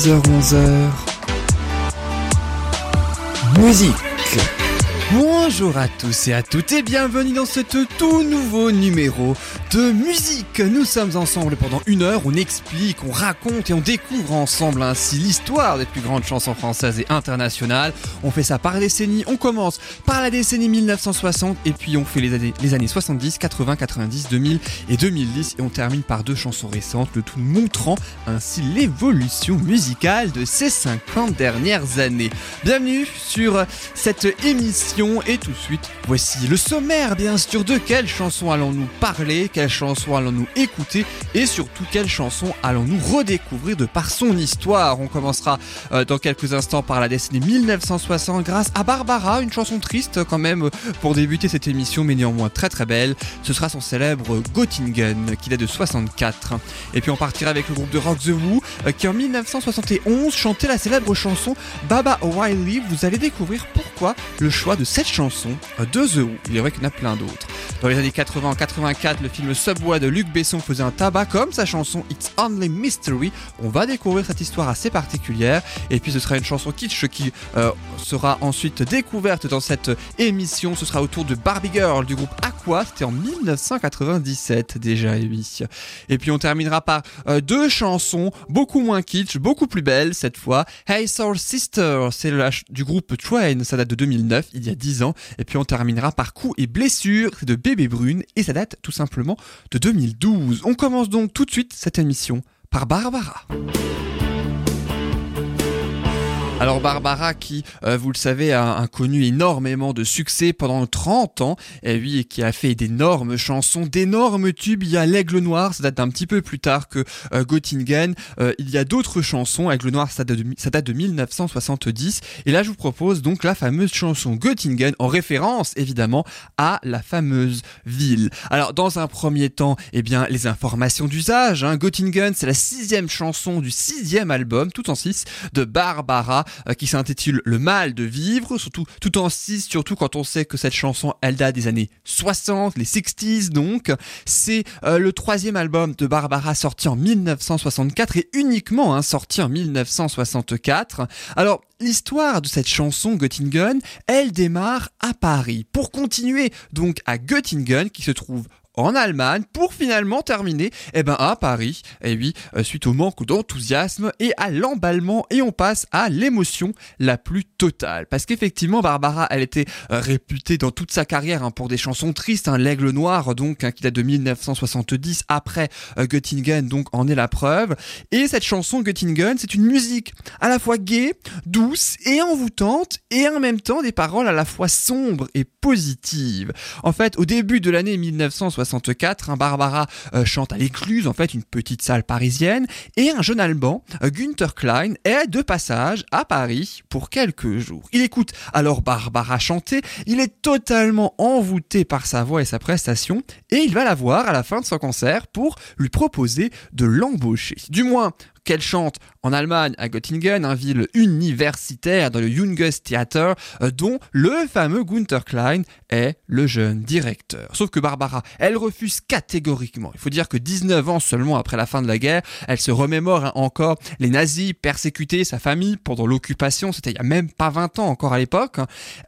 10h-11h Musique Bonjour à tous et à toutes et bienvenue dans ce tout nouveau numéro de musique. Nous sommes ensemble pendant une heure, on explique, on raconte et on découvre ensemble ainsi l'histoire des plus grandes chansons françaises et internationales. On fait ça par décennie, on commence par la décennie 1960 et puis on fait les années, les années 70, 80, 90, 2000 et 2010 et on termine par deux chansons récentes, le tout montrant ainsi l'évolution musicale de ces 50 dernières années. Bienvenue sur cette émission et tout de suite, voici le sommaire bien sûr de quelle chanson allons-nous parler, quelle chanson allons-nous écouter et surtout quelle chanson allons-nous redécouvrir de par son histoire. On commencera euh, dans quelques instants par la décennie 1960 grâce à Barbara, une chanson triste quand même pour débuter cette émission mais néanmoins très très belle. Ce sera son célèbre Göttingen qui date de 64. Et puis on partira avec le groupe de rock The Who euh, qui en 1971 chantait la célèbre chanson Baba O'Reilly. Vous allez découvrir pourquoi le choix de cette chanson de The Who. Il est vrai qu'il y en a plein d'autres. Dans les années 80-84, le film Subway de Luc Besson faisait un tabac comme sa chanson It's Only Mystery. On va découvrir cette histoire assez particulière. Et puis ce sera une chanson kitsch qui euh, sera ensuite découverte dans cette émission. Ce sera autour de Barbie Girl du groupe Aqua. C'était en 1997 déjà, et oui. Et puis on terminera par euh, deux chansons beaucoup moins kitsch, beaucoup plus belles cette fois. Hey Soul Sister, c'est du groupe Train, ça date de 2009, il y a 10 ans. Et puis on terminera par Coups et blessures de Bébé Brune et ça date tout simplement de 2012. On commence donc tout de suite cette émission par Barbara. Alors Barbara qui, euh, vous le savez, a, connu énormément de succès pendant 30 ans, et oui, qui a fait d'énormes chansons, d'énormes tubes. Il y a L'Aigle Noir, ça date d'un petit peu plus tard que euh, Göttingen. Euh, il y a d'autres chansons, Aigle Noir, ça date, de, ça date de 1970. Et là, je vous propose donc la fameuse chanson Göttingen, en référence évidemment à la fameuse ville. Alors dans un premier temps, eh bien, les informations d'usage. Hein. Göttingen, c'est la sixième chanson du sixième album, tout en six, de Barbara. Euh, qui s'intitule Le mal de vivre, surtout tout en 6, surtout quand on sait que cette chanson elle date des années 60, les 60s donc. C'est euh, le troisième album de Barbara sorti en 1964 et uniquement hein, sorti en 1964. Alors L'histoire de cette chanson Göttingen, elle démarre à Paris pour continuer donc à Göttingen qui se trouve en Allemagne pour finalement terminer eh ben, à Paris. Et oui, euh, suite au manque d'enthousiasme et à l'emballement et on passe à l'émotion la plus totale. Parce qu'effectivement, Barbara, elle était euh, réputée dans toute sa carrière hein, pour des chansons tristes. Hein, L'Aigle Noir, donc, hein, qui date de 1970 après euh, Göttingen, donc en est la preuve. Et cette chanson Göttingen, c'est une musique à la fois gaie, douce et envoûtante et en même temps des paroles à la fois sombres et positives. En fait, au début de l'année 1970, 64, un Barbara euh, chante à l'écluse, en fait une petite salle parisienne, et un jeune Allemand, euh, Günther Klein, est de passage à Paris pour quelques jours. Il écoute alors Barbara chanter, il est totalement envoûté par sa voix et sa prestation, et il va la voir à la fin de son concert pour lui proposer de l'embaucher. Du moins, qu'elle chante en Allemagne à Göttingen, un ville universitaire dans le Theater, euh, dont le fameux Gunther Klein est le jeune directeur. Sauf que Barbara, elle refuse catégoriquement. Il faut dire que 19 ans seulement après la fin de la guerre, elle se remémore hein, encore les nazis persécutés sa famille pendant l'occupation, c'était il y a même pas 20 ans encore à l'époque.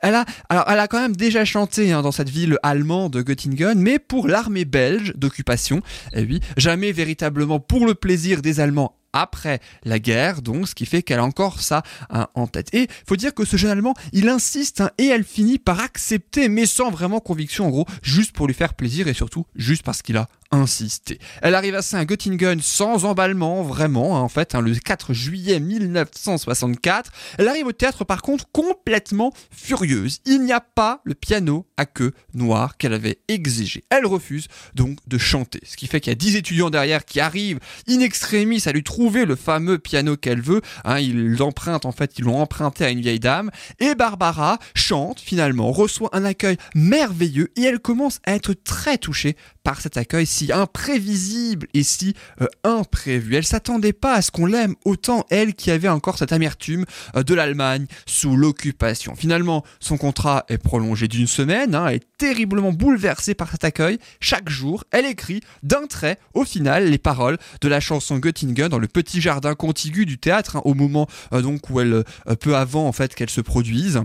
Elle a, alors elle a quand même déjà chanté hein, dans cette ville allemande de Göttingen, mais pour l'armée belge d'occupation, et oui, jamais véritablement pour le plaisir des Allemands après la guerre, donc ce qui fait qu'elle a encore ça hein, en tête. Et faut dire que ce jeune Allemand, il insiste hein, et elle finit par accepter, mais sans vraiment conviction en gros, juste pour lui faire plaisir et surtout juste parce qu'il a insisté. Elle arrive à Saint-Göttingen sans emballement, vraiment, hein, en fait, hein, le 4 juillet 1964. Elle arrive au théâtre par contre complètement furieuse. Il n'y a pas le piano à queue noire qu'elle avait exigé. Elle refuse donc de chanter. Ce qui fait qu'il y a 10 étudiants derrière qui arrivent in extremis à lui trouver le fameux piano qu'elle veut. Hein, ils l'empruntent, en fait, ils l'ont emprunté à une vieille dame. Et Barbara chante finalement, reçoit un accueil merveilleux et elle commence à être très touchée par cet accueil si si imprévisible et si euh, imprévu. Elle s'attendait pas à ce qu'on l'aime autant, elle qui avait encore cette amertume euh, de l'Allemagne sous l'occupation. Finalement, son contrat est prolongé d'une semaine, hein, est terriblement bouleversée par cet accueil. Chaque jour, elle écrit d'un trait, au final, les paroles de la chanson Göttingen dans le petit jardin contigu du théâtre, hein, au moment euh, donc où elle, peu avant en fait qu'elle se produise.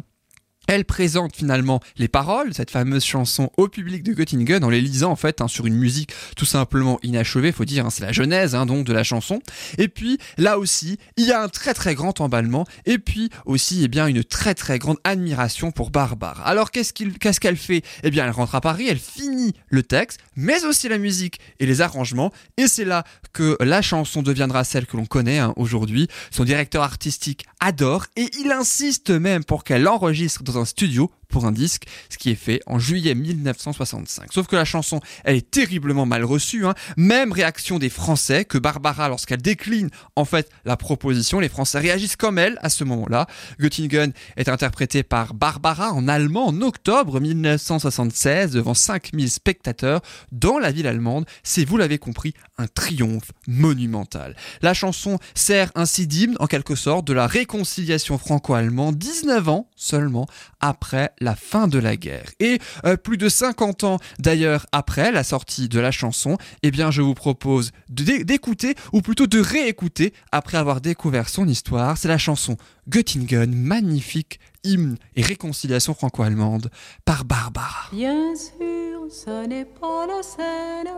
Elle présente finalement les paroles, cette fameuse chanson au public de Göttingen en les lisant en fait hein, sur une musique tout simplement inachevée, faut dire, hein, c'est la genèse hein, donc de la chanson. Et puis là aussi, il y a un très très grand emballement et puis aussi eh bien une très très grande admiration pour Barbara. Alors qu'est-ce qu'est-ce qu'elle fait? Eh bien elle rentre à Paris, elle finit le texte, mais aussi la musique et les arrangements et c'est là que la chanson deviendra celle que l'on connaît aujourd'hui. Son directeur artistique adore et il insiste même pour qu'elle enregistre dans studio pour un disque, ce qui est fait en juillet 1965. Sauf que la chanson, elle est terriblement mal reçue. Hein. Même réaction des Français que Barbara, lorsqu'elle décline en fait la proposition, les Français réagissent comme elle à ce moment-là. Göttingen est interprété par Barbara en allemand en octobre 1976 devant 5000 spectateurs dans la ville allemande. C'est, vous l'avez compris, un triomphe monumental. La chanson sert ainsi d'hymne en quelque sorte de la réconciliation franco-allemande 19 ans seulement après la fin de la guerre. Et euh, plus de 50 ans d'ailleurs après la sortie de la chanson, eh bien je vous propose d'écouter ou plutôt de réécouter après avoir découvert son histoire. C'est la chanson Göttingen, magnifique hymne et réconciliation franco-allemande par Barbara. Bien sûr, ce n'est pas la Seine,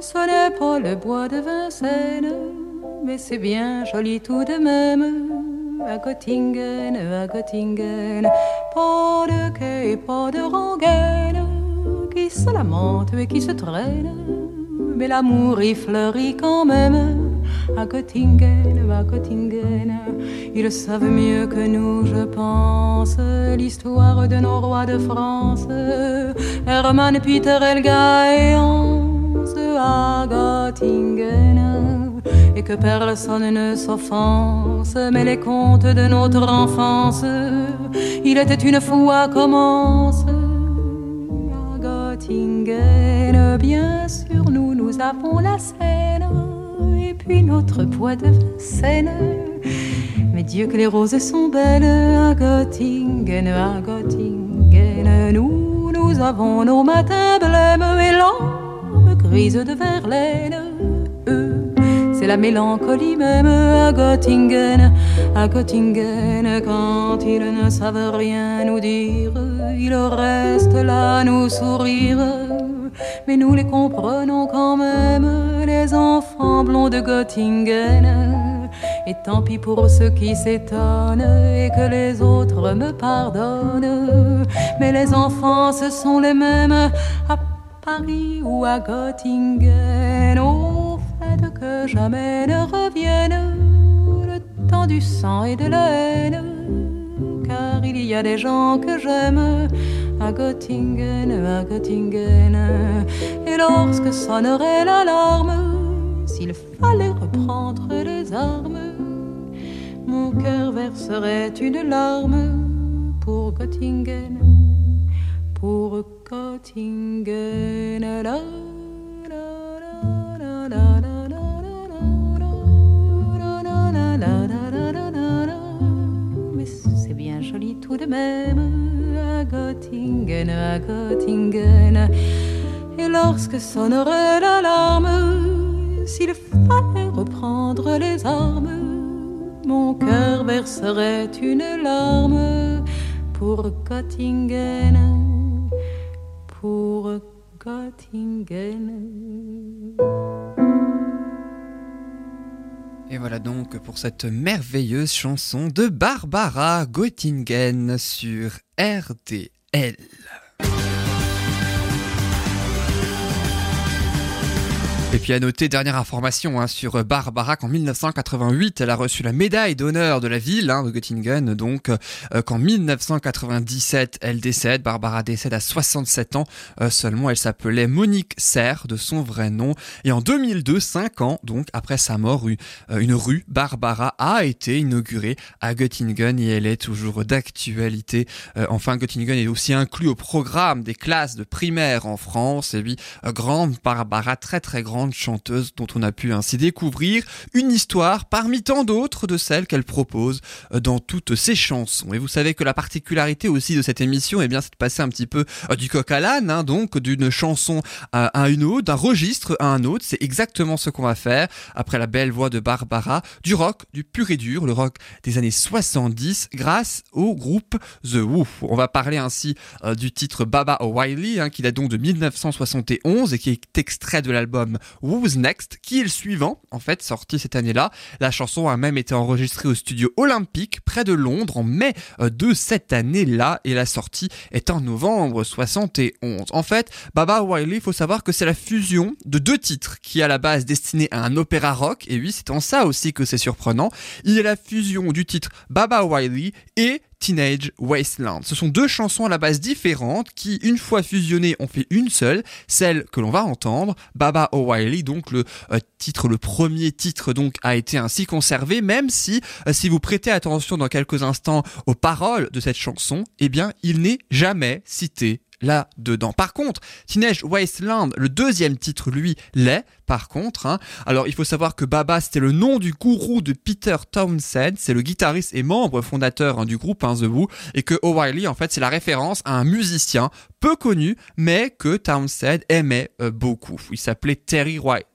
ce n'est pas le bois de Vincennes, mais c'est bien joli tout de même à Göttingen, à Göttingen. Pas de quai, pas de rengaine qui se lamente et qui se traîne. Mais l'amour y fleurit quand même à Göttingen, à Göttingen. Ils savent mieux que nous, je pense, l'histoire de nos rois de France. Hermann, Peter, Elga et Hans à Göttingen et que personne ne s'offense, mais les contes de notre enfance, il était une fois commence à Göttingen. Bien sûr, nous, nous avons la Seine, et puis notre poids de Seine. Mais Dieu que les roses sont belles à Göttingen, à Göttingen. Nous, nous avons nos matins blêmes et l'âme grise de Verlaine c'est la mélancolie même à Göttingen, à Göttingen, quand ils ne savent rien nous dire, ils restent là nous sourire. Mais nous les comprenons quand même, les enfants blonds de Göttingen. Et tant pis pour ceux qui s'étonnent et que les autres me pardonnent. Mais les enfants, ce sont les mêmes à Paris ou à Göttingen. Que jamais ne revienne le temps du sang et de la haine. Car il y a des gens que j'aime à Göttingen, à Göttingen. Et lorsque sonnerait l'alarme, s'il fallait reprendre les armes, mon cœur verserait une larme pour Göttingen, pour Göttingen. Tout de même à Göttingen, à Göttingen. Et lorsque sonnerait l'alarme, s'il fallait reprendre les armes, mon cœur verserait une larme pour Göttingen, pour Göttingen. Et voilà donc pour cette merveilleuse chanson de Barbara Göttingen sur RTL. Et puis à noter, dernière information hein, sur Barbara, qu'en 1988, elle a reçu la médaille d'honneur de la ville hein, de Göttingen, donc euh, qu'en 1997, elle décède. Barbara décède à 67 ans euh, seulement. Elle s'appelait Monique Serre, de son vrai nom. Et en 2002, 5 ans donc après sa mort, une, euh, une rue Barbara a été inaugurée à Göttingen et elle est toujours d'actualité. enfin, Göttingen est aussi inclus au programme des classes de primaire en France. Et oui, grande Barbara, très très grande chanteuse dont on a pu ainsi découvrir une histoire parmi tant d'autres de celles qu'elle propose euh, dans toutes ses chansons. Et vous savez que la particularité aussi de cette émission, eh bien, c'est de passer un petit peu euh, du coq à l'âne, hein, donc d'une chanson à, une autre, d'un registre à un autre. C'est exactement ce qu'on va faire après la belle voix de Barbara, du rock, du pur et dur, le rock des années 70, grâce au groupe The Who. On va parler ainsi euh, du titre Baba O'Reilly, hein, qui date donc de 1971 et qui est extrait de l'album Who's Next, qui est le suivant, en fait, sorti cette année-là. La chanson a même été enregistrée au studio Olympique, près de Londres, en mai euh, de cette année-là, et la sortie est en novembre 71. En fait, Baba Wiley, il faut savoir que c'est la fusion de deux titres qui à la base destiné à un opéra rock, et oui, c'est en ça aussi que c'est surprenant. Il est la fusion du titre Baba Wiley et Teenage Wasteland. Ce sont deux chansons à la base différentes qui, une fois fusionnées, ont fait une seule, celle que l'on va entendre, Baba O'Reilly, donc le euh, titre, le premier titre donc a été ainsi conservé, même si, euh, si vous prêtez attention dans quelques instants aux paroles de cette chanson, eh bien, il n'est jamais cité là-dedans. Par contre, Teenage Wasteland, le deuxième titre, lui, l'est, par contre. Hein. Alors, il faut savoir que Baba, c'était le nom du gourou de Peter Townsend, c'est le guitariste et membre fondateur hein, du groupe hein, The Who, et que O'Reilly, en fait, c'est la référence à un musicien peu connu, mais que Townsend aimait euh, beaucoup. Il s'appelait Terry White.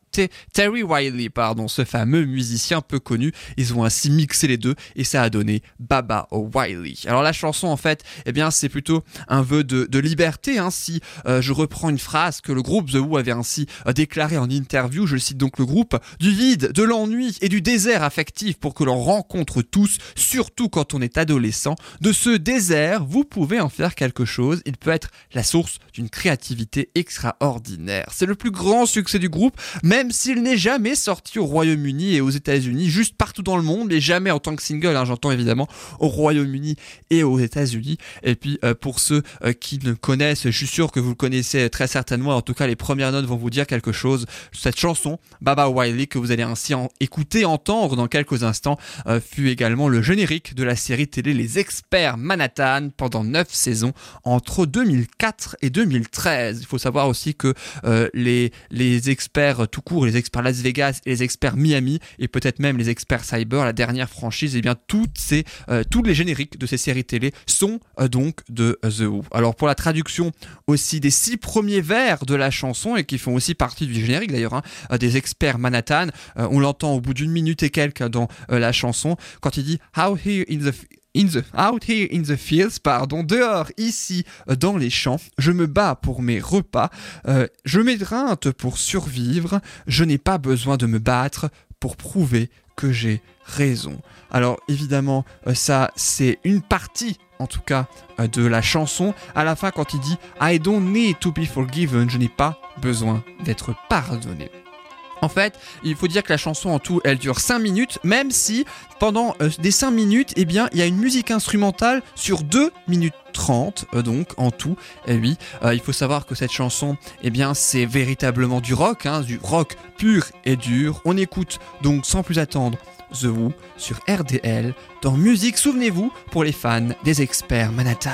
Terry Wiley, pardon, ce fameux musicien peu connu. Ils ont ainsi mixé les deux et ça a donné Baba O'Reilly. Alors la chanson en fait, eh bien c'est plutôt un vœu de, liberté. Hein, si euh, je reprends une phrase que le groupe The Who avait ainsi euh, déclaré en interview, je cite donc le groupe, du vide, de l'ennui et du désert affectif pour que l'on rencontre tous, surtout quand on est adolescent. De ce désert, vous pouvez en faire quelque chose. Il peut être la source d'une créativité extraordinaire. C'est le plus grand succès du groupe, même s'il n'est jamais sorti au Royaume-Uni et aux États-Unis, juste partout dans le monde, mais jamais en tant que single, hein, j'entends évidemment au Royaume-Uni et aux États-Unis. Et puis euh, pour ceux euh, qui ne connaissent, je suis sûr que vous le connaissez très certainement, en tout cas les premières notes vont vous dire quelque chose. Cette chanson, Baba Wiley, que vous allez ainsi écouter, entendre dans quelques instants, euh, fut également le générique de la série télé Les Experts Manhattan pendant 9 saisons entre 2004 et 2013. Il faut savoir aussi que les, les experts tout les experts Las Vegas et les experts Miami et peut-être même les experts Cyber, la dernière franchise, et eh bien toutes ces, euh, tous les génériques de ces séries télé sont euh, donc de The Who. Alors pour la traduction aussi des six premiers vers de la chanson et qui font aussi partie du générique d'ailleurs, hein, euh, des experts Manhattan, on l'entend au bout d'une minute et quelques dans la chanson quand il dit How here in the in the, out here in the fields, pardon, dehors, ici, euh, dans les champs, je me bats pour mes repas, euh, je m'étreinte pour survivre, je n'ai pas besoin de me battre pour prouver que j'ai raison. Alors évidemment, euh, ça c'est une partie en tout cas de la chanson. À la fin, quand il dit I don't need to be forgiven, je n'ai pas besoin d'être pardonné. En fait, il faut dire que la chanson en tout, elle dure 5 minutes, même si pendant euh, des 5 minutes, eh bien, il y a une musique instrumentale sur 2 minutes 30 euh, donc en tout. Et oui, euh, il faut savoir que cette chanson, eh bien, c'est véritablement du rock, hein, du rock pur et dur. On écoute donc sans plus attendre The Who sur RDL dans musique, souvenez-vous, pour les fans des experts Manhattan.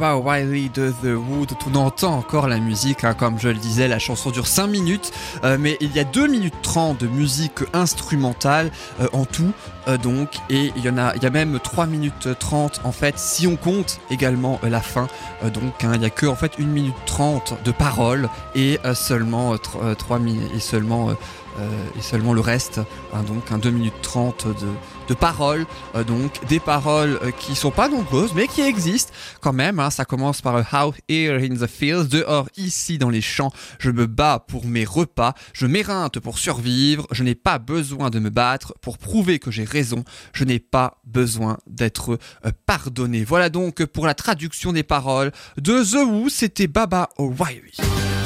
Baba Wiley de The Wood. On entend encore la musique, hein, comme je le disais, la chanson dure 5 minutes, euh, mais il y a 2 minutes 30 de musique instrumentale euh, en tout, euh, donc, et il y en a, il y a même 3 minutes 30 en fait, si on compte également la fin, donc hein, il n'y a que en fait 1 minute 30 de paroles et seulement 3 minutes et seulement et seulement le reste, hein, donc un 2 minutes 30 de, de paroles, euh, donc des paroles euh, qui sont pas nombreuses mais qui existent quand même. Hein. Ça commence par How here in the fields, dehors ici dans les champs, je me bats pour mes repas, je m'éreinte pour survivre, je n'ai pas besoin de me battre pour prouver que j'ai raison, je n'ai pas besoin d'être euh, pardonné. Voilà donc pour la traduction des paroles de The Who, c'était Baba O'Reilly.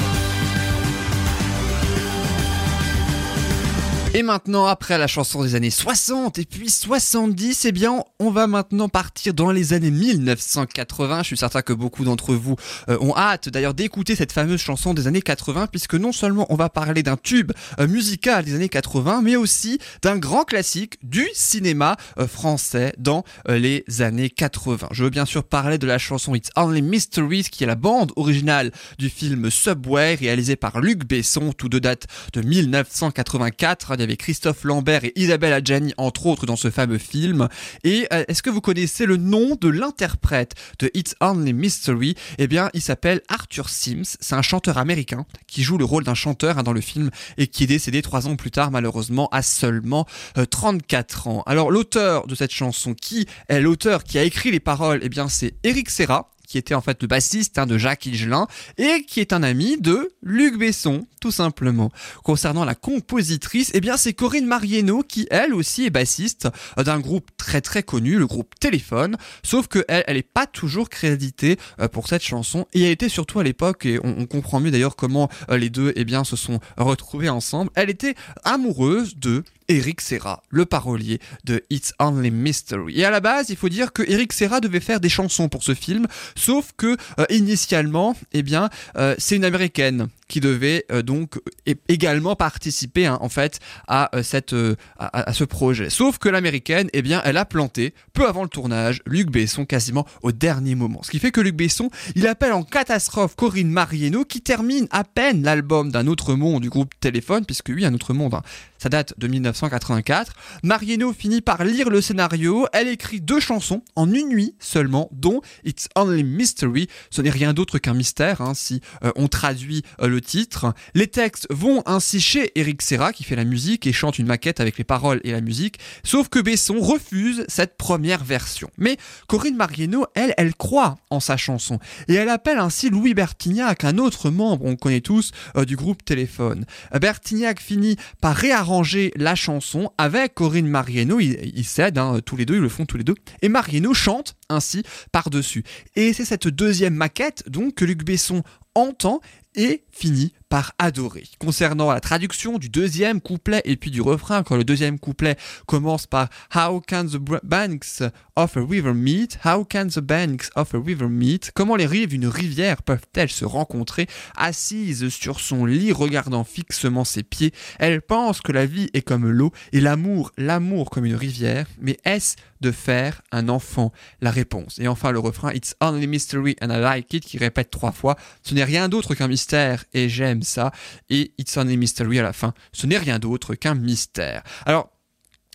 Et maintenant, après la chanson des années 60 et puis 70, eh bien, on va maintenant partir dans les années 1980. Je suis certain que beaucoup d'entre vous euh, ont hâte d'ailleurs d'écouter cette fameuse chanson des années 80, puisque non seulement on va parler d'un tube euh, musical des années 80, mais aussi d'un grand classique du cinéma euh, français dans les années 80. Je veux bien sûr parler de la chanson It's Only Mysteries, qui est la bande originale du film Subway, réalisé par Luc Besson, tous deux dates de 1984 avait Christophe Lambert et Isabelle Adjani entre autres dans ce fameux film. Et euh, est-ce que vous connaissez le nom de l'interprète de It's Only Mystery? Eh bien, il s'appelle Arthur Sims. C'est un chanteur américain qui joue le rôle d'un chanteur hein, dans le film et qui est décédé trois ans plus tard malheureusement à seulement 34 euh, ans. Alors l'auteur de cette chanson, qui est l'auteur qui a écrit les paroles? Eh bien, c'est Eric Serra qui était en fait le bassiste hein, de Jacques Higelin et qui est un ami de Luc Besson, tout simplement. Concernant la compositrice, eh bien c'est Corinne Marieno qui elle aussi est bassiste d'un groupe très très connu, le groupe Téléphone, sauf que elle, elle pas toujours créditée euh, pour cette chanson et elle était surtout à l'époque et on, comprend mieux d'ailleurs comment euh, les deux eh bien se sont retrouvés ensemble. Elle était amoureuse de Eric Serra, le parolier de It's Only Mystery. Et à la base, il faut dire que Eric Serra devait faire des chansons pour ce film, sauf que euh, initialement, eh bien, c'est une américaine qui devait euh, donc également participer hein, en fait à cette à, ce projet. Sauf que l'américaine, eh bien, elle a planté peu avant le tournage Luc Besson quasiment au dernier moment. Ce qui fait que Luc Besson, il appelle en catastrophe Corinne Marieno qui termine à peine l'album d'un autre monde du groupe Téléphone, puisque oui, un autre monde, hein, ça date de 1984. Marieno finit par lire le scénario. Elle écrit deux chansons en une nuit seulement, dont It's Only Mystery. Ce n'est rien d'autre qu'un mystère, hein, si euh, on traduit euh, le titre. Les textes vont ainsi chez Eric Serra qui fait la musique et chante une maquette avec les paroles et la musique, sauf que Besson refuse cette première version. Mais Corinne Mariano, elle, elle croit en sa chanson et elle appelle ainsi Louis Bertignac, un autre membre, on connaît tous, euh, du groupe Téléphone. Bertignac finit par réarranger la chanson avec Corinne Mariano, ils, cèdent, hein, tous les deux, ils le font tous les deux, et Mariano chante ainsi par-dessus. Et c'est cette deuxième maquette donc que Luc Besson entend et finit adorer. Concernant la traduction du deuxième couplet et puis du refrain, quand le deuxième couplet commence par How can the banks of a river meet? How can the banks of a river meet? Comment les rives d'une rivière peuvent-elles se rencontrer? Assise sur son lit, regardant fixement ses pieds, elle pense que la vie est comme l'eau et l'amour, l'amour comme une rivière. Mais est-ce de faire un enfant? La réponse. Et enfin le refrain It's only mystery and I like it qui répète trois fois. Ce n'est rien d'autre qu'un mystère et j'aime ça. Et It's only mystery à la fin. Ce n'est rien d'autre qu'un mystère. Alors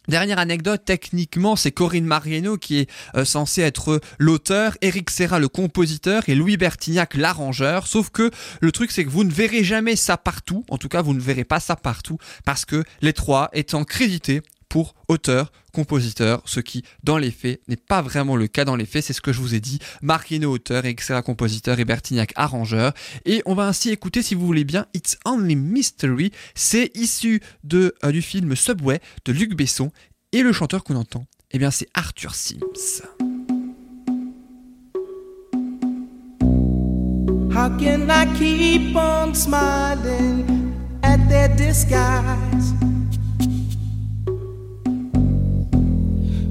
Dernière anecdote, techniquement, c'est Corinne Mariano qui est euh, censée être l'auteur, Eric Serra le compositeur et Louis Bertignac l'arrangeur. Sauf que le truc, c'est que vous ne verrez jamais ça partout. En tout cas, vous ne verrez pas ça partout parce que les trois étant crédités pour auteur, compositeur, ce qui, dans les faits, n'est pas vraiment le cas dans les faits, c'est ce que je vous ai dit. Marquino, auteur, etc. compositeur et Bertignac arrangeur. Et on va ainsi écouter, si vous voulez bien, It's Only Mystery. C'est issu de, euh, du film Subway de Luc Besson. Et le chanteur qu'on entend, eh bien, c'est Arthur Sims.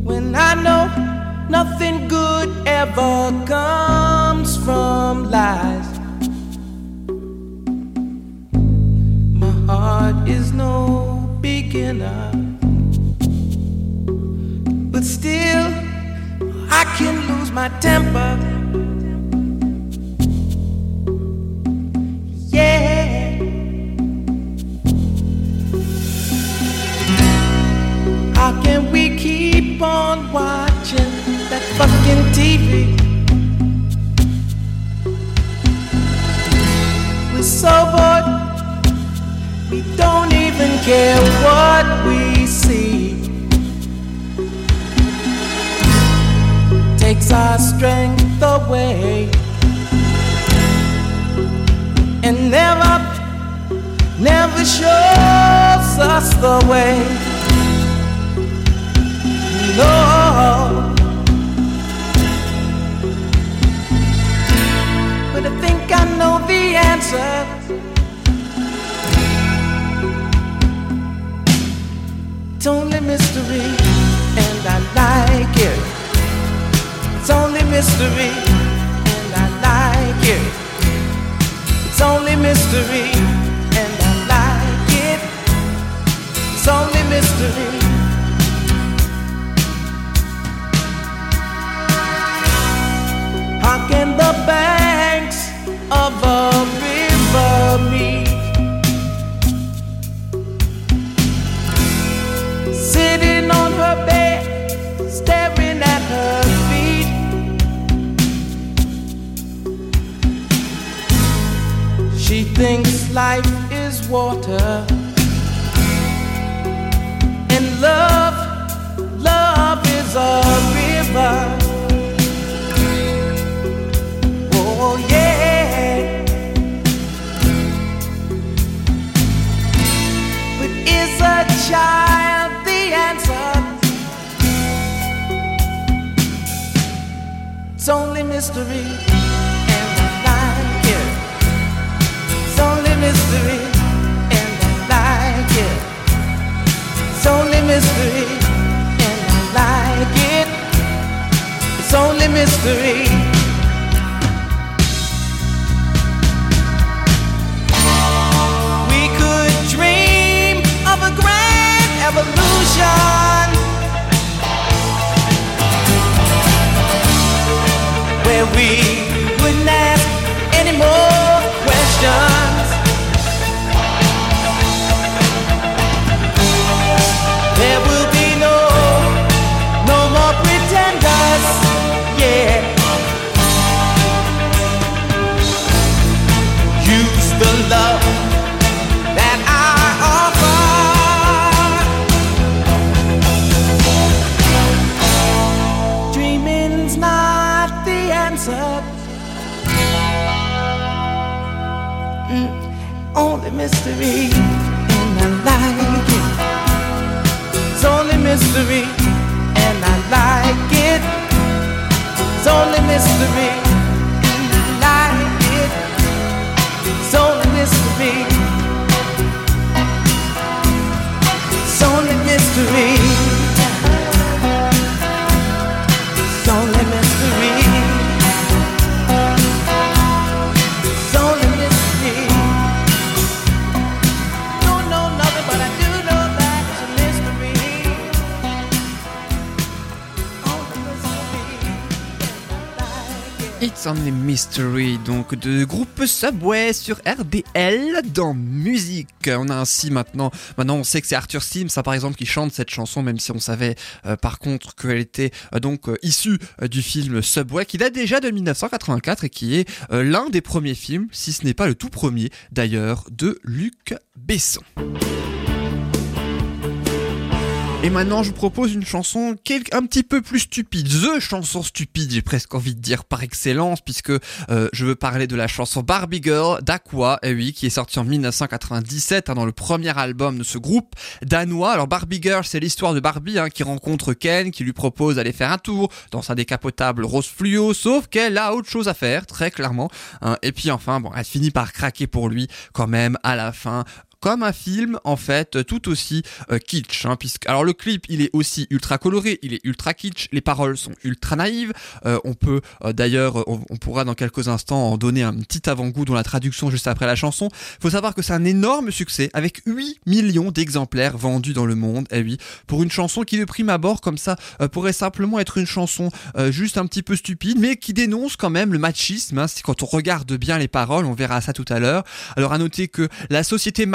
When I know nothing good ever comes from lies. My heart is no beginner, but still I can lose my temper. Keep? on watching that fucking TV. We're so bored, we don't even care what we see. Takes our strength away and never, never shows us the way. But I think I know the answer. It's only mystery, and I like it. It's only mystery, and I like it. It's only mystery, and I like it. It's only mystery. In the banks of a river meet. Sitting on her bed, staring at her feet. She thinks life is water. Child the answer? It's only mystery, and I like it. It's only mystery, and I like it. It's only mystery, and I like it. It's only mystery. Revolution where we wouldn't ask any more questions. Like it. It's only mystery, and I like it. It's only mystery, and I like it. It's only mystery. It's only mystery. Only Mystery, donc de groupe Subway sur RDL dans musique. On a ainsi maintenant, maintenant on sait que c'est Arthur Sims, par exemple, qui chante cette chanson, même si on savait euh, par contre qu'elle était euh, donc euh, issue du film Subway, qui date déjà de 1984 et qui est l'un des premiers films, si ce n'est pas le tout premier d'ailleurs, de Luc Besson. Et maintenant, je vous propose une chanson un petit peu plus stupide. The chanson stupide, j'ai presque envie de dire par excellence, puisque euh, je veux parler de la chanson Barbie Girl d'Aqua, eh oui, qui est sortie en 1997 hein, dans le premier album de ce groupe danois. Alors Barbie Girl, c'est l'histoire de Barbie hein, qui rencontre Ken, qui lui propose d'aller faire un tour dans sa décapotable rose fluo, sauf qu'elle a autre chose à faire, très clairement. Hein. Et puis enfin, bon, elle finit par craquer pour lui quand même à la fin comme un film en fait tout aussi euh, kitsch hein, puisque alors le clip il est aussi ultra coloré il est ultra kitsch les paroles sont ultra naïves euh, on peut euh, d'ailleurs on, pourra dans quelques instants en donner un petit avant-goût dans la traduction juste après la chanson. Faut savoir que c'est un énorme succès avec 8 millions d'exemplaires vendus dans le monde. Et eh oui pour une chanson qui de prime abord comme ça pourrait simplement être une chanson juste un petit peu stupide mais qui dénonce quand même le machisme hein, quand on regarde bien les paroles on verra ça tout à l'heure. Alors à noter que la société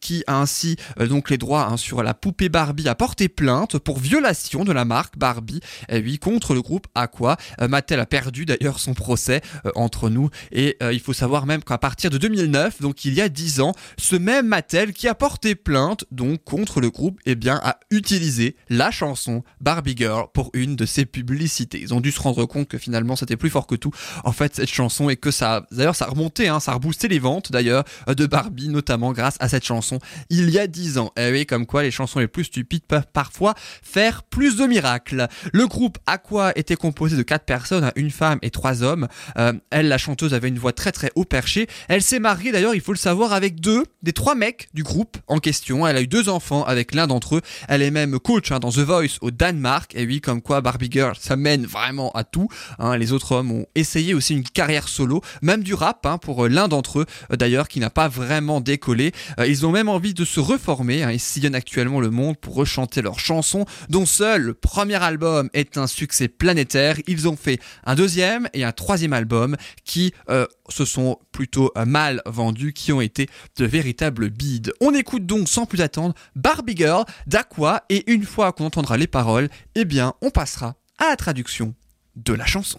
qui a ainsi euh, donc les droits hein, sur la poupée Barbie, a porté plainte pour violation de la marque Barbie, et oui, contre le groupe Aqua. Euh, Mattel a perdu d'ailleurs son procès euh, entre nous, et il faut savoir même qu'à partir de 2009, donc il y a 10 ans, ce même Mattel qui a porté plainte donc contre le groupe, eh bien a utilisé la chanson Barbie Girl pour une de ses publicités. Ils ont dû se rendre compte que finalement c'était plus fort que tout en fait cette chanson et que ça d'ailleurs ça a remonté hein, ça a reboosté les ventes d'ailleurs de Barbie notamment grâce à cette chanson il y a 10 ans. Et eh oui, comme quoi les chansons les plus stupides peuvent parfois faire plus de miracles. Le groupe Aqua était composé de 4 personnes, hein, une femme et 3 hommes. Euh, elle, la chanteuse, avait une voix très très haut perchée. Elle s'est mariée d'ailleurs, il faut le savoir, avec deux des trois mecs du groupe en question. Elle a eu deux enfants avec l'un d'entre eux. Elle est même coach hein, dans The Voice au Danemark. Et oui, comme quoi Barbie Girl, ça mène vraiment à tout. Hein. Les autres hommes ont essayé aussi une carrière solo, même du rap pour l'un d'entre eux d'ailleurs qui n'a pas vraiment décollé. Euh, ils ont même envie de se reformer. Hein, ils sillonnent actuellement le monde pour rechanter leurs chansons, dont seul le premier album est un succès planétaire. Ils ont fait un deuxième et un troisième album qui euh, se sont plutôt euh, mal vendus, qui ont été de véritables bides. On écoute donc sans plus attendre Barbie Girl d'Aqua et une fois qu'on entendra les paroles, eh bien on passera à la traduction de la chanson.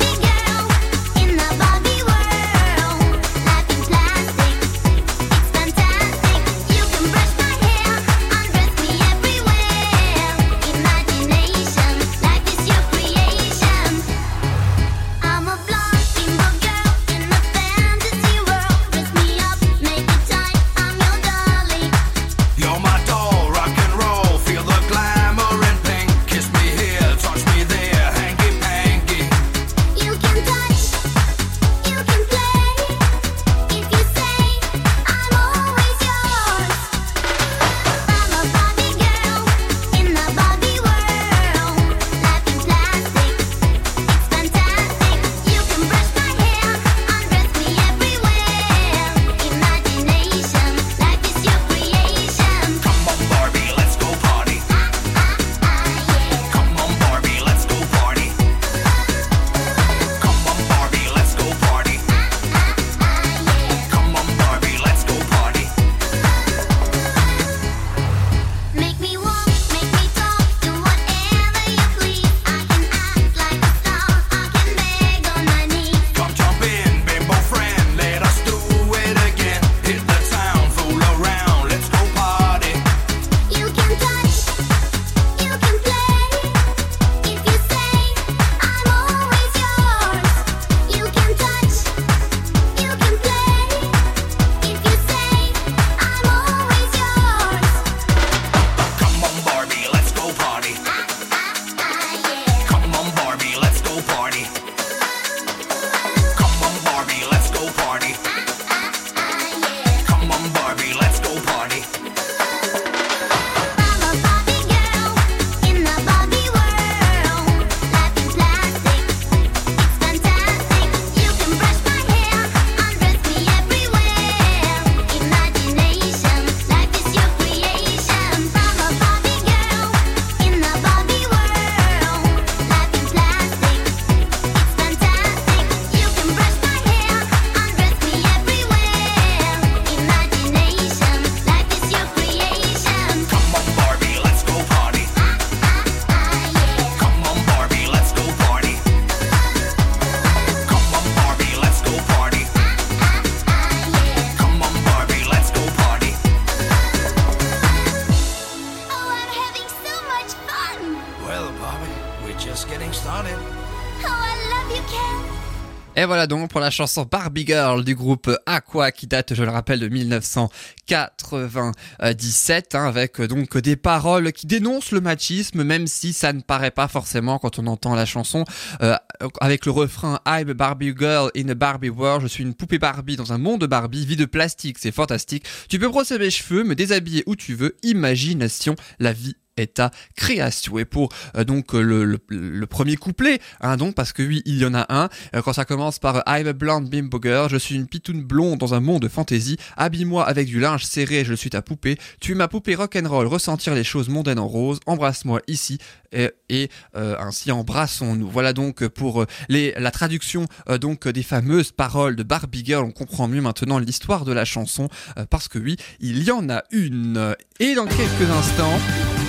la chanson Barbie Girl du groupe Aqua qui date, je le rappelle, de 1997, hein, avec euh, donc des paroles qui dénoncent le machisme, même si ça ne paraît pas forcément quand on entend la chanson, euh, avec le refrain I'm a Barbie Girl in a Barbie World, je suis une poupée Barbie dans un monde de Barbie, vie de plastique, c'est fantastique. Tu peux brosser mes cheveux, me déshabiller où tu veux, imagination, la vie est ta création. Et pour euh, donc euh, le, premier couplet, hein, donc parce que oui, il y en a un. euh, quand ça commence par I'm a blonde bimbo girl, je suis une pitoune blonde dans un monde de fantaisie. Habille-moi avec du linge serré, je suis ta poupée. Tu es ma poupée rock'n'roll, ressentir les choses mondaines en rose. Embrasse-moi ici et, ainsi embrassons-nous. Voilà donc pour les, la traduction donc des fameuses paroles de Barbie Girl. On comprend mieux maintenant l'histoire de la chanson parce que oui, il y en a une. Et dans quelques instants.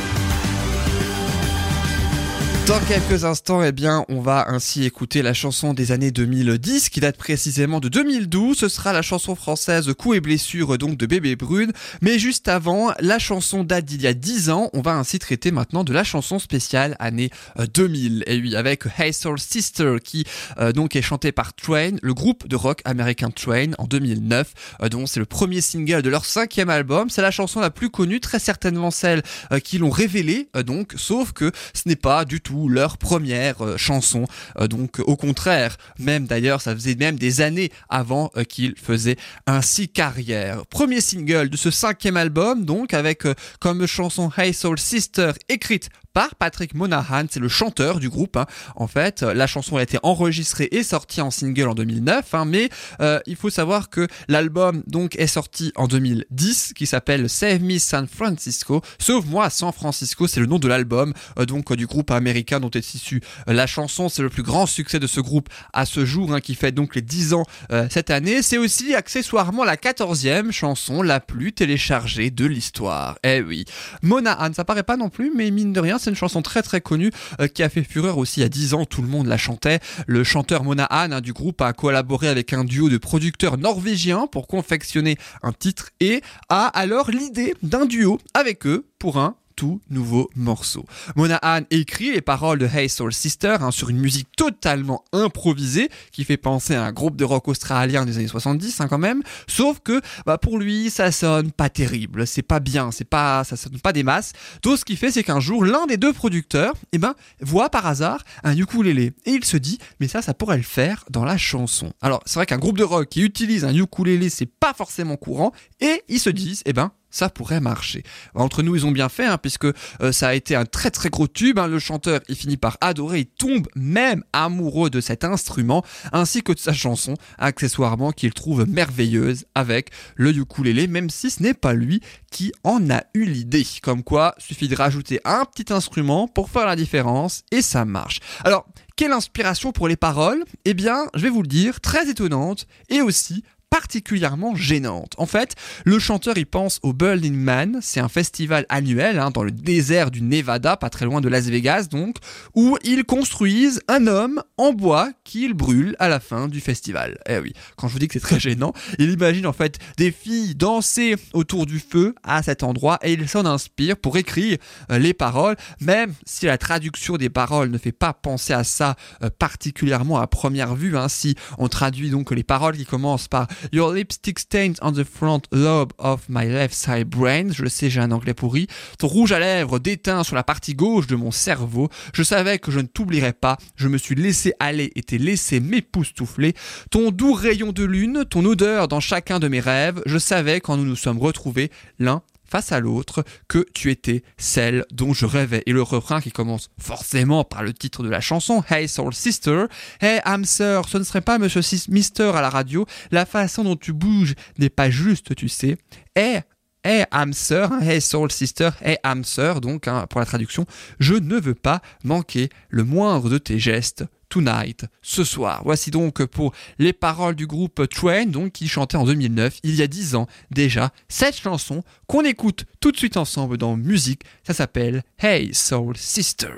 Dans quelques instants, eh bien, on va ainsi écouter la chanson des années 2010 qui date précisément de 2012. Ce sera la chanson française Coups et blessures donc de Bébé Brune. Mais juste avant, la chanson date d'il y a 10 ans. On va ainsi traiter maintenant de la chanson spéciale année euh, 2000. Et oui, avec Hey Soul Sister qui euh, donc est chantée par Train, le groupe de rock américain Train en 2009. Euh, c'est le premier single de leur cinquième album. C'est la chanson la plus connue, très certainement celle euh, qui l'ont révélée. euh, donc, sauf que ce n'est pas du tout leur première euh, chanson. Euh, donc au contraire, même d'ailleurs, ça faisait même des années avant euh, qu'ils faisaient ainsi carrière. Premier single de ce cinquième album, donc avec comme chanson Hey Soul Sister écrite par Patrick Monahan, c'est le chanteur du groupe. hein. En fait, euh, la chanson a été enregistrée et sortie en single en 2009, hein, mais euh, il faut savoir que l'album donc est sorti en 2010, qui s'appelle Save Me San Francisco. Sauve-moi San Francisco, c'est le nom de l'album euh, donc du groupe américain dont est issue la chanson. C'est le plus grand succès de ce groupe à ce jour, hein, qui fait donc les 10 ans cette année. C'est aussi accessoirement la 14e chanson la plus téléchargée de l'histoire. Eh oui. Monahan, ça paraît pas non plus, mais mine de rien, c'est une chanson très très connue euh, qui a fait fureur aussi il y a 10 ans, tout le monde la chantait. Le chanteur Monahan hein, du groupe a collaboré avec un duo de producteurs norvégiens pour confectionner un titre et a alors l'idée d'un duo avec eux pour un tout nouveau morceau. Monahan écrit les paroles de Hey Soul Sister hein, sur une musique totalement improvisée qui fait penser à un groupe de rock australien des années 70 hein, quand même, sauf que bah, pour lui ça sonne pas terrible, c'est pas bien, c'est pas ça sonne pas des masses. Tout ce qu'il fait c'est qu'un jour l'un des deux producteurs eh ben voit par hasard un ukulélé et il se dit mais ça ça pourrait le faire dans la chanson. Alors c'est vrai qu'un groupe de rock qui utilise un ukulélé c'est pas forcément courant et ils se disent eh ben ça pourrait marcher. Entre nous, ils ont bien fait, hein, puisque euh, ça a été un très très gros tube. hein. Le chanteur, il finit par adorer, il tombe même amoureux de cet instrument, ainsi que de sa chanson, accessoirement qu'il trouve merveilleuse avec le ukulélé, même si ce n'est pas lui qui en a eu l'idée. Comme quoi, suffit de rajouter un petit instrument pour faire la différence, et ça marche. Alors, quelle inspiration pour les paroles? Eh bien, je vais vous le dire, très étonnante, et aussi particulièrement gênante. En fait, le chanteur il pense au Burning Man, c'est un festival annuel hein, dans le désert du Nevada, pas très loin de Las Vegas donc, où ils construisent un homme en bois qu'ils brûlent à la fin du festival. Eh oui, quand je vous dis que c'est très gênant, il imagine en fait des filles danser autour du feu à cet endroit et il s'en inspire pour écrire euh, les paroles, même si la traduction des paroles ne fait pas penser à ça euh, particulièrement à première vue, hein, si on traduit donc les paroles qui commencent par Your lipstick stains on the front lobe of my left side brain. Je sais, j'ai un anglais pourri. Ton rouge à lèvres déteint sur la partie gauche de mon cerveau. Je savais que je ne t'oublierais pas. Je me suis laissé aller et t'ai laissé m'époustoufler. Ton doux rayon de lune, ton odeur dans chacun de mes rêves. Je savais quand nous nous sommes retrouvés l'un face à l'autre que tu étais celle dont je rêvais. Et le refrain qui commence forcément par le titre de la chanson, Hey Soul Sister, Hey I'm Sir, ce ne serait pas Monsieur Mister à la radio, la façon dont tu bouges n'est pas juste, tu sais. Hey Hey I'm Sir, hein, Hey Soul Sister, Hey I'm Sir, donc hein, pour la traduction, je ne veux pas manquer le moindre de tes gestes. Tonight, ce soir. Voici donc pour les paroles du groupe Train, donc qui chantait en 2009, il y a 10 ans déjà, cette chanson qu'on écoute tout de suite ensemble dans musique. Ça s'appelle Hey Soul Sister.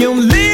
Hey. Your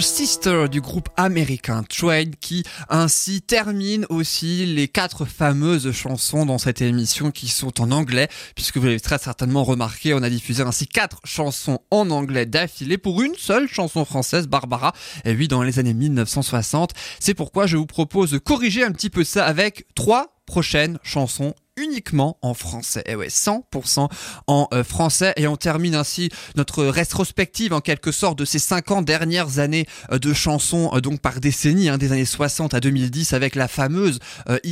Sister du groupe américain Train qui ainsi termine aussi les quatre fameuses chansons dans cette émission qui sont en anglais puisque vous l'avez très certainement remarqué on a diffusé ainsi quatre chansons en anglais d'affilée pour une seule chanson française Barbara et oui dans les années 1960 c'est pourquoi je vous propose de corriger un petit peu ça avec trois prochaines chansons uniquement en français. Et ouais, 100% en euh, français. Et on termine ainsi notre rétrospective en quelque sorte de ces 50 dernières années euh, de chansons, euh, donc par décennie, hein, des années 60 à 2010, avec la fameuse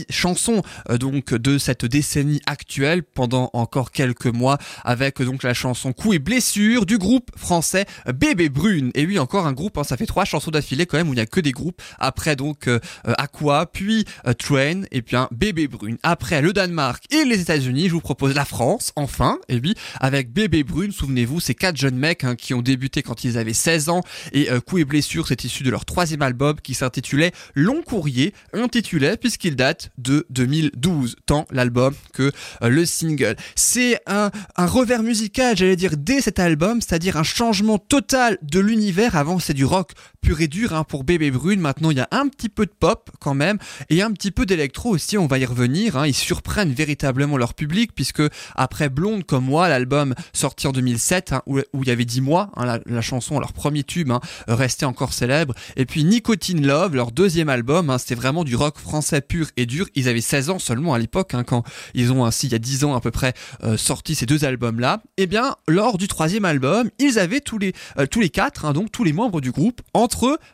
chanson donc de cette décennie actuelle pendant encore quelques mois, avec donc la chanson Coup et blessure du groupe français Bébé Brune. Et oui, encore un groupe, hein, ça fait trois chansons d'affilée quand même où il n'y a que des groupes. Après donc Aqua, puis Train, et puis un Bébé Brune. Après le Danemark et les États-Unis. Je vous propose la France, enfin, et oui, avec Bébé Brune. Souvenez-vous, ces quatre jeunes mecs hein, qui ont débuté quand ils avaient 16 ans et euh, Coup et blessure, c'est issu de leur troisième album qui s'intitulait Long courrier, intitulé puisqu'il date de 2012, tant l'album que euh, le single. C'est un, un revers musical, j'allais dire, dès cet album, c'est-à-dire un changement total de l'univers. Avant, c'est du rock pur et dur hein, pour Bébé Brune. Maintenant, il y a un petit peu de pop quand même et un petit peu d'électro aussi. On va y revenir. Hein. Ils surprennent véritablement leur public puisque après Blonde comme moi, l'album sorti en 2007 hein, où, il y avait 10 mois, la, chanson, leur premier tube, restait encore célèbre. Et puis Nicotine Love, leur deuxième album, c'était vraiment du rock français pur et dur. Ils avaient 16 ans seulement à l'époque quand ils ont ainsi il y a 10 ans à peu près euh, sorti ces deux albums là. Et eh bien lors du troisième album, ils avaient tous les euh, tous les quatre, donc tous les membres du groupe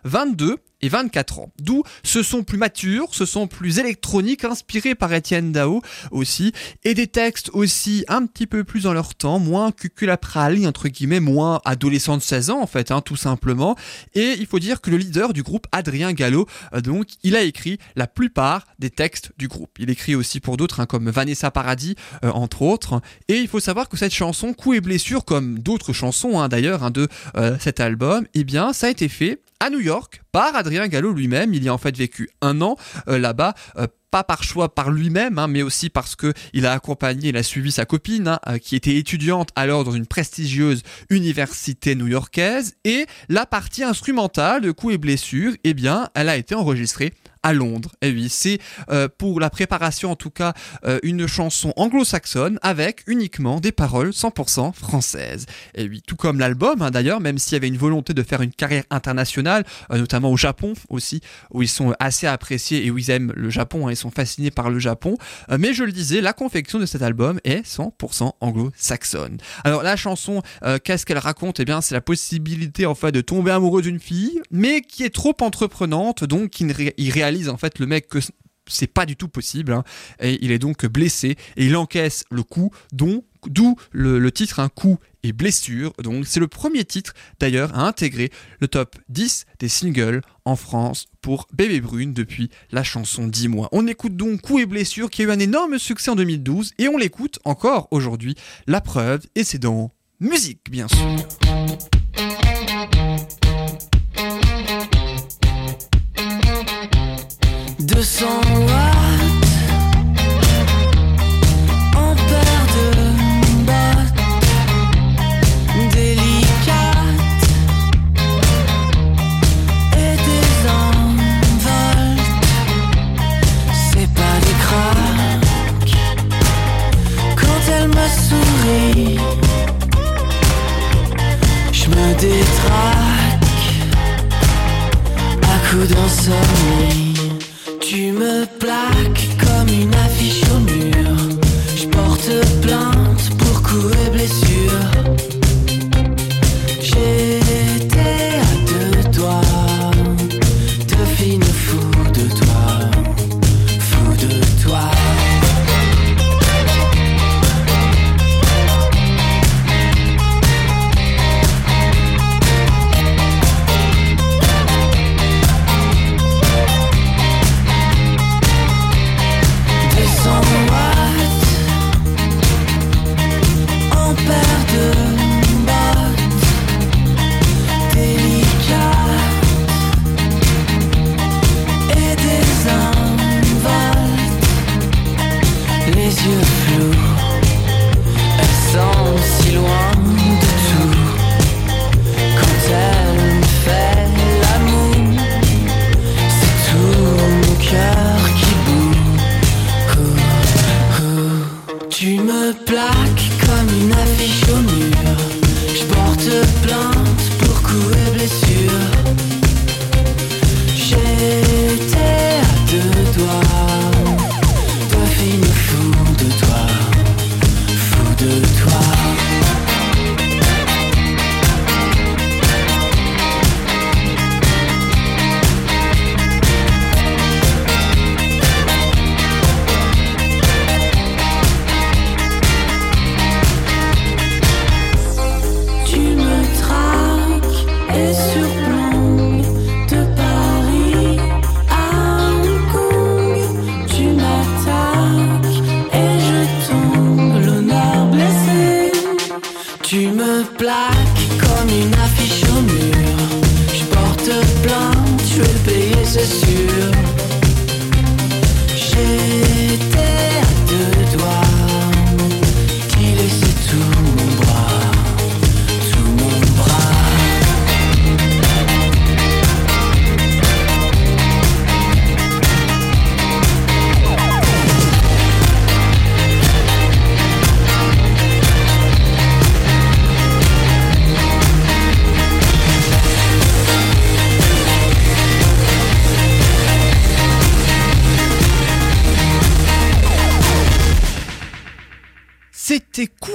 22 et 24 ans. D'où ce sont plus matures, ce sont plus électroniques, inspirés par Étienne Dao aussi, et des textes aussi un petit peu plus dans leur temps, moins cuculaprali, entre guillemets, moins adolescent de 16 ans en fait, hein, tout simplement. Et il faut dire que le leader du groupe, Adrien Gallo, euh, donc, il a écrit la plupart des textes du groupe. Il écrit aussi pour d'autres, hein, comme Vanessa Paradis, euh, entre autres. Et il faut savoir que cette chanson, Coup et blessure, comme d'autres chansons hein, d'ailleurs de euh, cet album, eh bien, ça a été fait à New York par Adrien Gallo lui-même. Il y a en fait vécu un an euh, là-bas. Euh, pas par choix par lui-même, hein, mais aussi parce que il a accompagné, il a suivi sa copine, hein, euh, qui était étudiante alors dans une prestigieuse université new-yorkaise, et la partie instrumentale de coups et blessures, eh bien, elle a été enregistrée à Londres. Et oui, c'est euh, pour la préparation en tout cas euh, une chanson anglo-saxonne avec uniquement des paroles 100% françaises. Et oui, tout comme l'album hein, d'ailleurs, même s'il y avait une volonté de faire une carrière internationale, euh, notamment au Japon aussi, où ils sont assez appréciés et où ils aiment le Japon, hein, ils sont fascinés par le Japon. mais je le disais, la confection de cet album est 100% anglo-saxonne. Alors la chanson, qu'est-ce qu'elle raconte? Eh bien, c'est la possibilité en fait de tomber amoureux d'une fille, mais qui est trop entreprenante, donc qui ne réalise en fait le mec que c'est pas du tout possible hein. et il est donc blessé et il encaisse le coup dont d'où le, titre un coup et blessure donc c'est le premier titre d'ailleurs à intégrer le top 10 des singles en France pour Bébé Brune depuis la chanson 10 mois. On écoute donc Coup et blessure qui a eu un énorme succès en 2012 et on l'écoute encore aujourd'hui. La preuve et c'est dans musique bien sûr. 200 watts en paire de bottes délicates et des envols. C'est pas des craques quand elle me sourit. Je me détraque à coups d'insomnie. Tu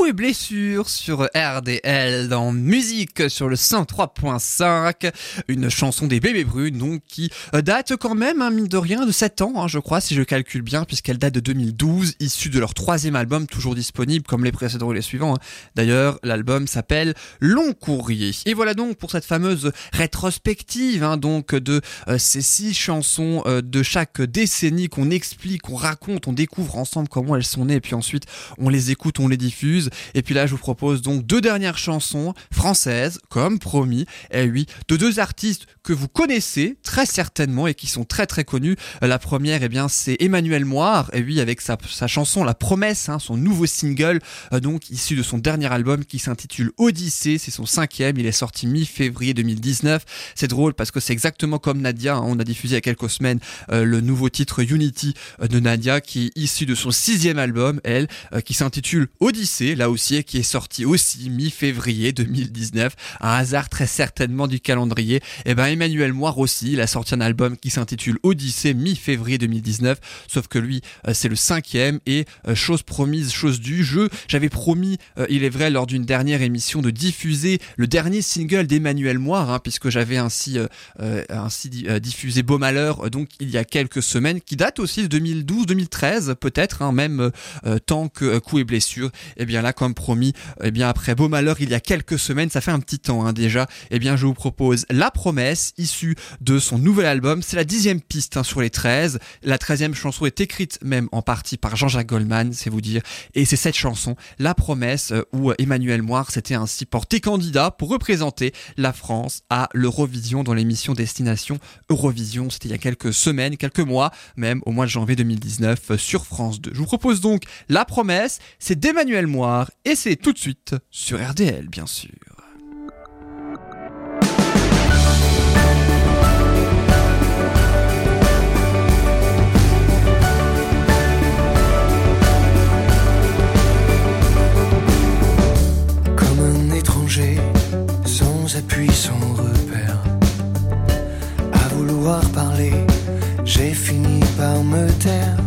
Et blessures sur RDL dans musique sur le 103.5, une chanson des bébés brunes donc qui euh, date quand même, hein, mine de rien, de 7 ans, hein, je crois, si je calcule bien, puisqu'elle date de 2012, issue de leur troisième album, toujours disponible comme les précédents et les suivants. hein. D'ailleurs, l'album s'appelle Long Courrier. Et voilà donc pour cette fameuse rétrospective hein, donc de euh, ces six chansons euh, de chaque décennie qu'on explique, on raconte, on découvre ensemble comment elles sont nées, puis ensuite on les écoute, on les diffuse. Et puis là, je vous propose donc deux dernières chansons françaises, comme promis, et oui, de deux artistes que vous connaissez très certainement et qui sont très très connus. Euh, La première, eh bien, c'est Emmanuel Moire, et oui, avec sa, sa chanson La Promesse, hein, son nouveau single, euh, donc issu de son dernier album qui s'intitule Odyssée. C'est son cinquième, il est sorti mi-février 2019. C'est drôle parce que c'est exactement comme Nadia. hein, on a diffusé il y a quelques semaines euh, le nouveau titre Unity de Nadia qui est issu de son sixième album, elle, qui s'intitule Odyssée, aussi, et qui est sorti aussi mi-février 2019. Un hasard très certainement du calendrier. Et ben Emmanuel Moire aussi, il a sorti un album qui s'intitule Odyssée mi-février 2019. Sauf que lui, euh, c'est le cinquième et euh, chose promise, chose due. Je, j'avais promis, euh, il est vrai, lors d'une dernière émission de diffuser le dernier single d'Emmanuel Moire, hein, puisque j'avais ainsi, ainsi di- diffusé Beau Malheur, donc il y a quelques semaines, qui date aussi de 2012-2013, peut-être, hein, même tant que Coups et blessures. Et bien là, comme promis, eh bien après Beau Malheur, il y a quelques semaines, ça fait un petit temps hein, déjà, eh bien je vous propose La Promesse, issue de son nouvel album. C'est la dixième piste hein, sur les 13. La treizième chanson est écrite même en partie par Jean-Jacques Goldman, c'est vous dire. Et c'est cette chanson, La Promesse, euh, où euh, Emmanuel Moire s'était ainsi porté candidat pour représenter la France à l'Eurovision dans l'émission Destination Eurovision. C'était il y a quelques semaines, quelques mois, même au mois de janvier 2019 euh, sur France 2. Je vous propose donc La Promesse, c'est d'Emmanuel Et c'est tout de suite sur RDL, bien sûr. Comme un étranger, sans appui, sans repère. À vouloir parler, j'ai fini par me taire.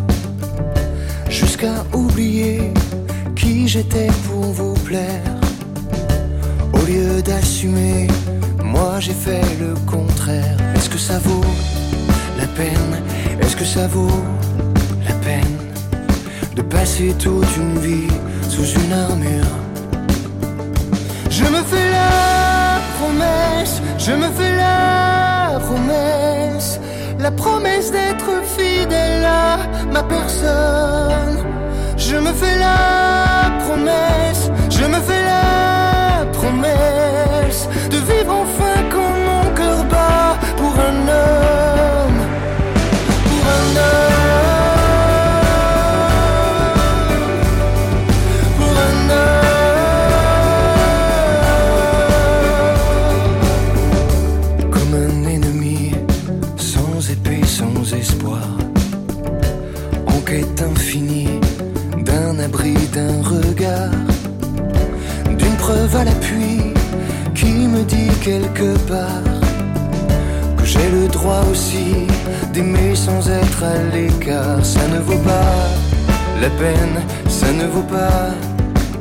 Jusqu'à oublier qui j'étais pour vous plaire. Au lieu d'assumer, moi j'ai fait le contraire. Est-ce que ça vaut la peine? Est-ce que ça vaut la peine de passer toute une vie sous une armure? Je me fais la promesse, je me fais la promesse, la promesse d'être fidèle à ma personne. Je me fais la promesse, je me fais la promesse de vivre enfin la peine, ça ne vaut pas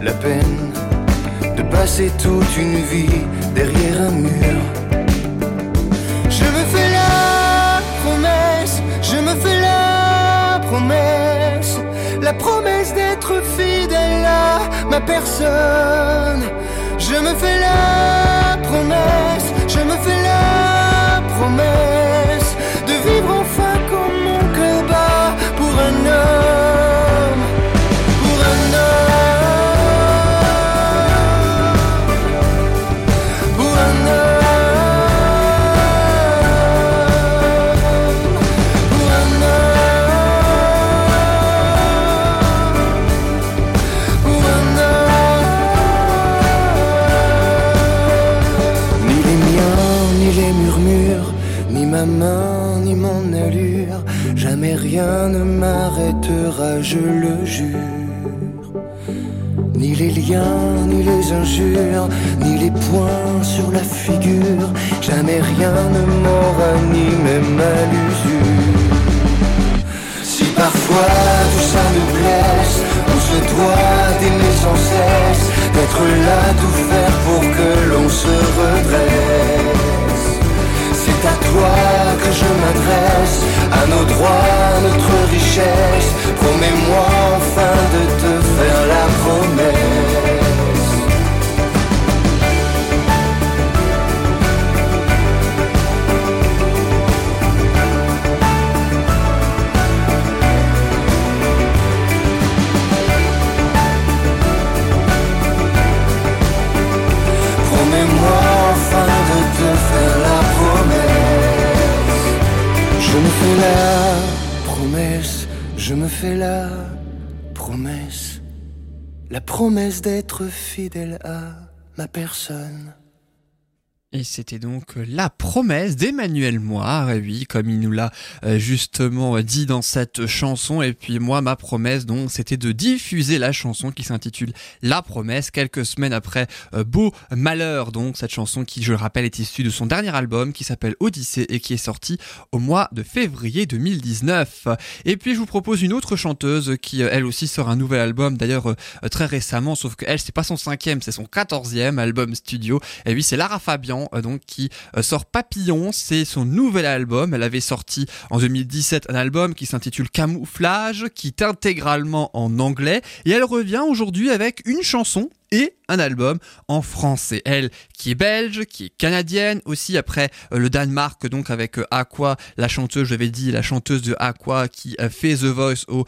la peine de passer toute une vie derrière un mur. Je me fais la promesse, je me fais la promesse, la promesse d'être fidèle à ma personne. Je me fais la promesse, je me fais la promesse je le jure. Ni les liens, ni les injures, ni les points sur la figure, jamais rien ne m'aura ni même à l'usure. Si parfois tout ça nous blesse, on se doit d'aimer sans cesse, d'être là, tout faire pour que l'on se redresse. C'est à toi que je m'adresse, à nos droits, richesse. Promets-moi enfin de te fais la promesse. La promesse d'être fidèle à ma personne. Et c'était donc la promesse d'Emmanuel Moire, et oui, comme il nous l'a euh, justement dit dans cette chanson. Et puis moi, ma promesse, donc, c'était de diffuser la chanson qui s'intitule La promesse, quelques semaines après euh, Beau Malheur. Donc cette chanson qui, je le rappelle, est issue de son dernier album qui s'appelle Odyssée et qui est sorti au mois de février 2019. Et puis je vous propose une autre chanteuse qui, euh, elle aussi, sort un nouvel album, d'ailleurs euh, très récemment, sauf que elle, c'est pas son cinquième, c'est son quatorzième album studio. Et oui, c'est Lara Fabian euh, donc qui euh, sort Papillon, c'est son nouvel album. Elle avait sorti en 2017 un album qui s'intitule Camouflage, qui est intégralement en anglais, et elle revient aujourd'hui avec une chanson et un album en français. Elle qui est belge, qui est canadienne aussi après euh, le Danemark donc avec euh, Aqua, la chanteuse, je l'avais dit, la chanteuse de Aqua qui euh, fait The Voice au,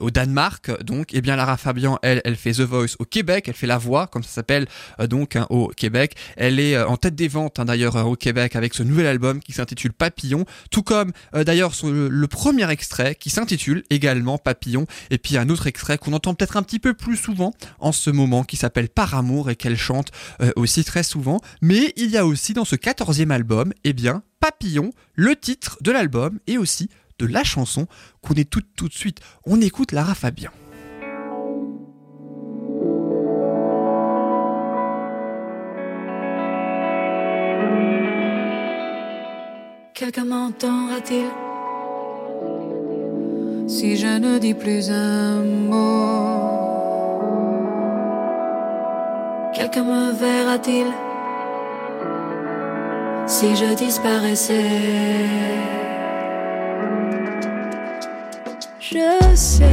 au Danemark. Donc, et bien Lara Fabian, elle, elle fait The Voice au Québec, elle fait la voix comme ça s'appelle donc hein, au Québec. Elle est en tête des ventes hein, d'ailleurs au Québec avec ce nouvel album qui s'intitule Papillon, tout comme d'ailleurs le premier extrait qui s'intitule également Papillon et puis un autre extrait qu'on entend peut-être un petit peu plus souvent en ce moment qui s'appelle Par amour et qu'elle chante euh, aussi très souvent. Mais il y a aussi dans ce quatorzième album, eh bien, Papillon, le titre de l'album et aussi de la chanson qu'on est tout, tout de suite. On écoute Lara Fabian. Quelqu'un m'entendra-t-il? Si je ne dis plus un mot Quelqu'un me verra-t-il si je disparaissais? Je sais,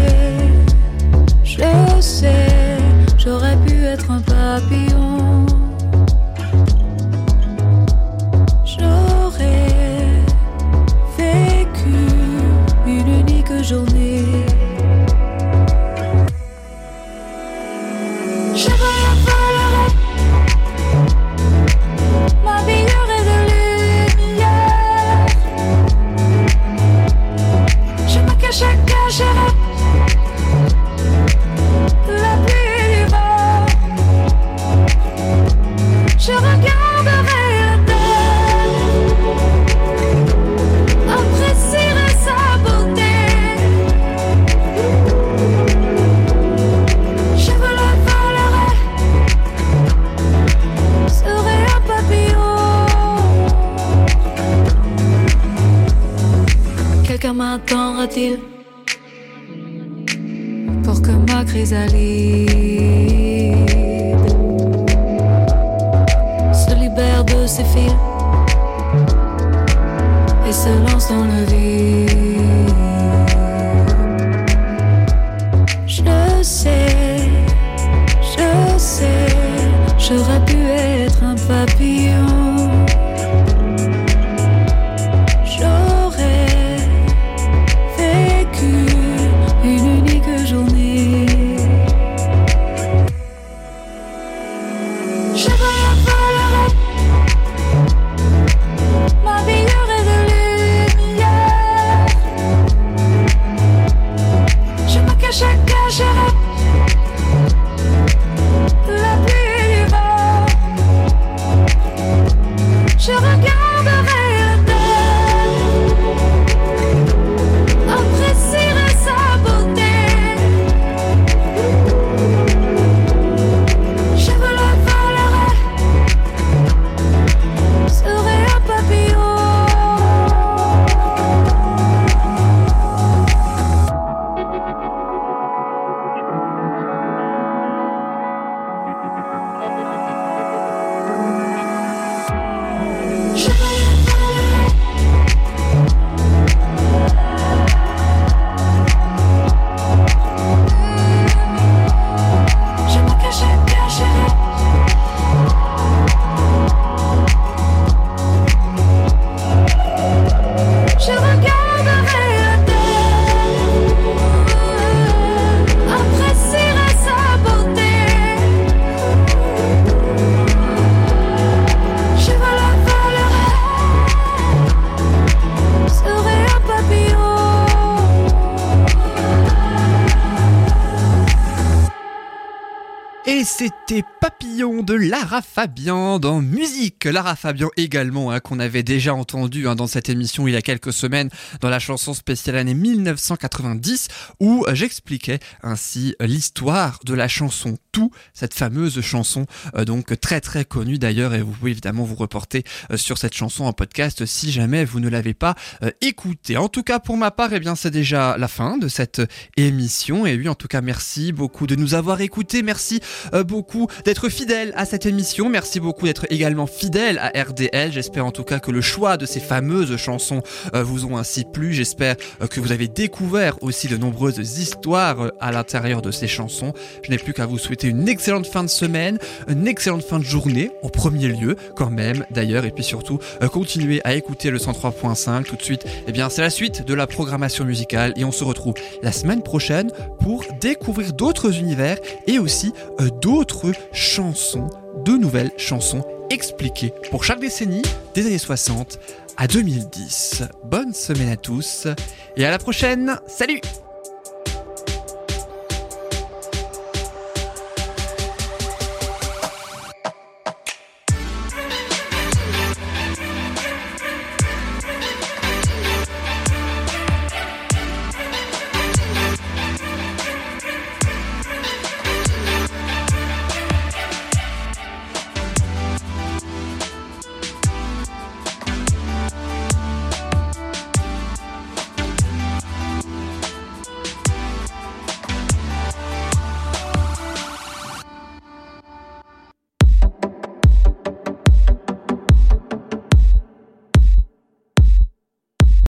je sais, j'aurais pu être un papillon. M'attendra-t-il pour que ma chrysalide se libère de ses fils et se lance dans le vide? C'était Papillon de Lara Fabian dans Musique. Lara Fabian également, hein, qu'on avait déjà entendu hein, dans cette émission il y a quelques semaines dans la chanson spéciale année 1990 où j'expliquais ainsi l'histoire de la chanson Tout, cette fameuse chanson euh, donc très très connue d'ailleurs et vous pouvez évidemment vous reporter euh, sur cette chanson en podcast si jamais vous ne l'avez pas euh, écoutée. En tout cas pour ma part, eh bien c'est déjà la fin de cette émission et oui en tout cas merci beaucoup de nous avoir écoutés, merci euh, d'être fidèle à cette émission. Merci beaucoup d'être également fidèle à RDL. J'espère en tout cas que le choix de ces fameuses chansons euh, vous ont ainsi plu. J'espère euh, que vous avez découvert aussi de nombreuses histoires à l'intérieur de ces chansons. Je n'ai plus qu'à vous souhaiter une excellente fin de semaine, une excellente fin de journée, au premier lieu quand même d'ailleurs, et puis surtout continuez à écouter le 103.5 tout de suite. Eh bien c'est la suite de la programmation musicale et on se retrouve la semaine prochaine pour découvrir d'autres univers et aussi d'autres chansons, de nouvelles chansons expliquées pour chaque décennie des années 60 à 2010. Bonne semaine à tous et à la prochaine. Salut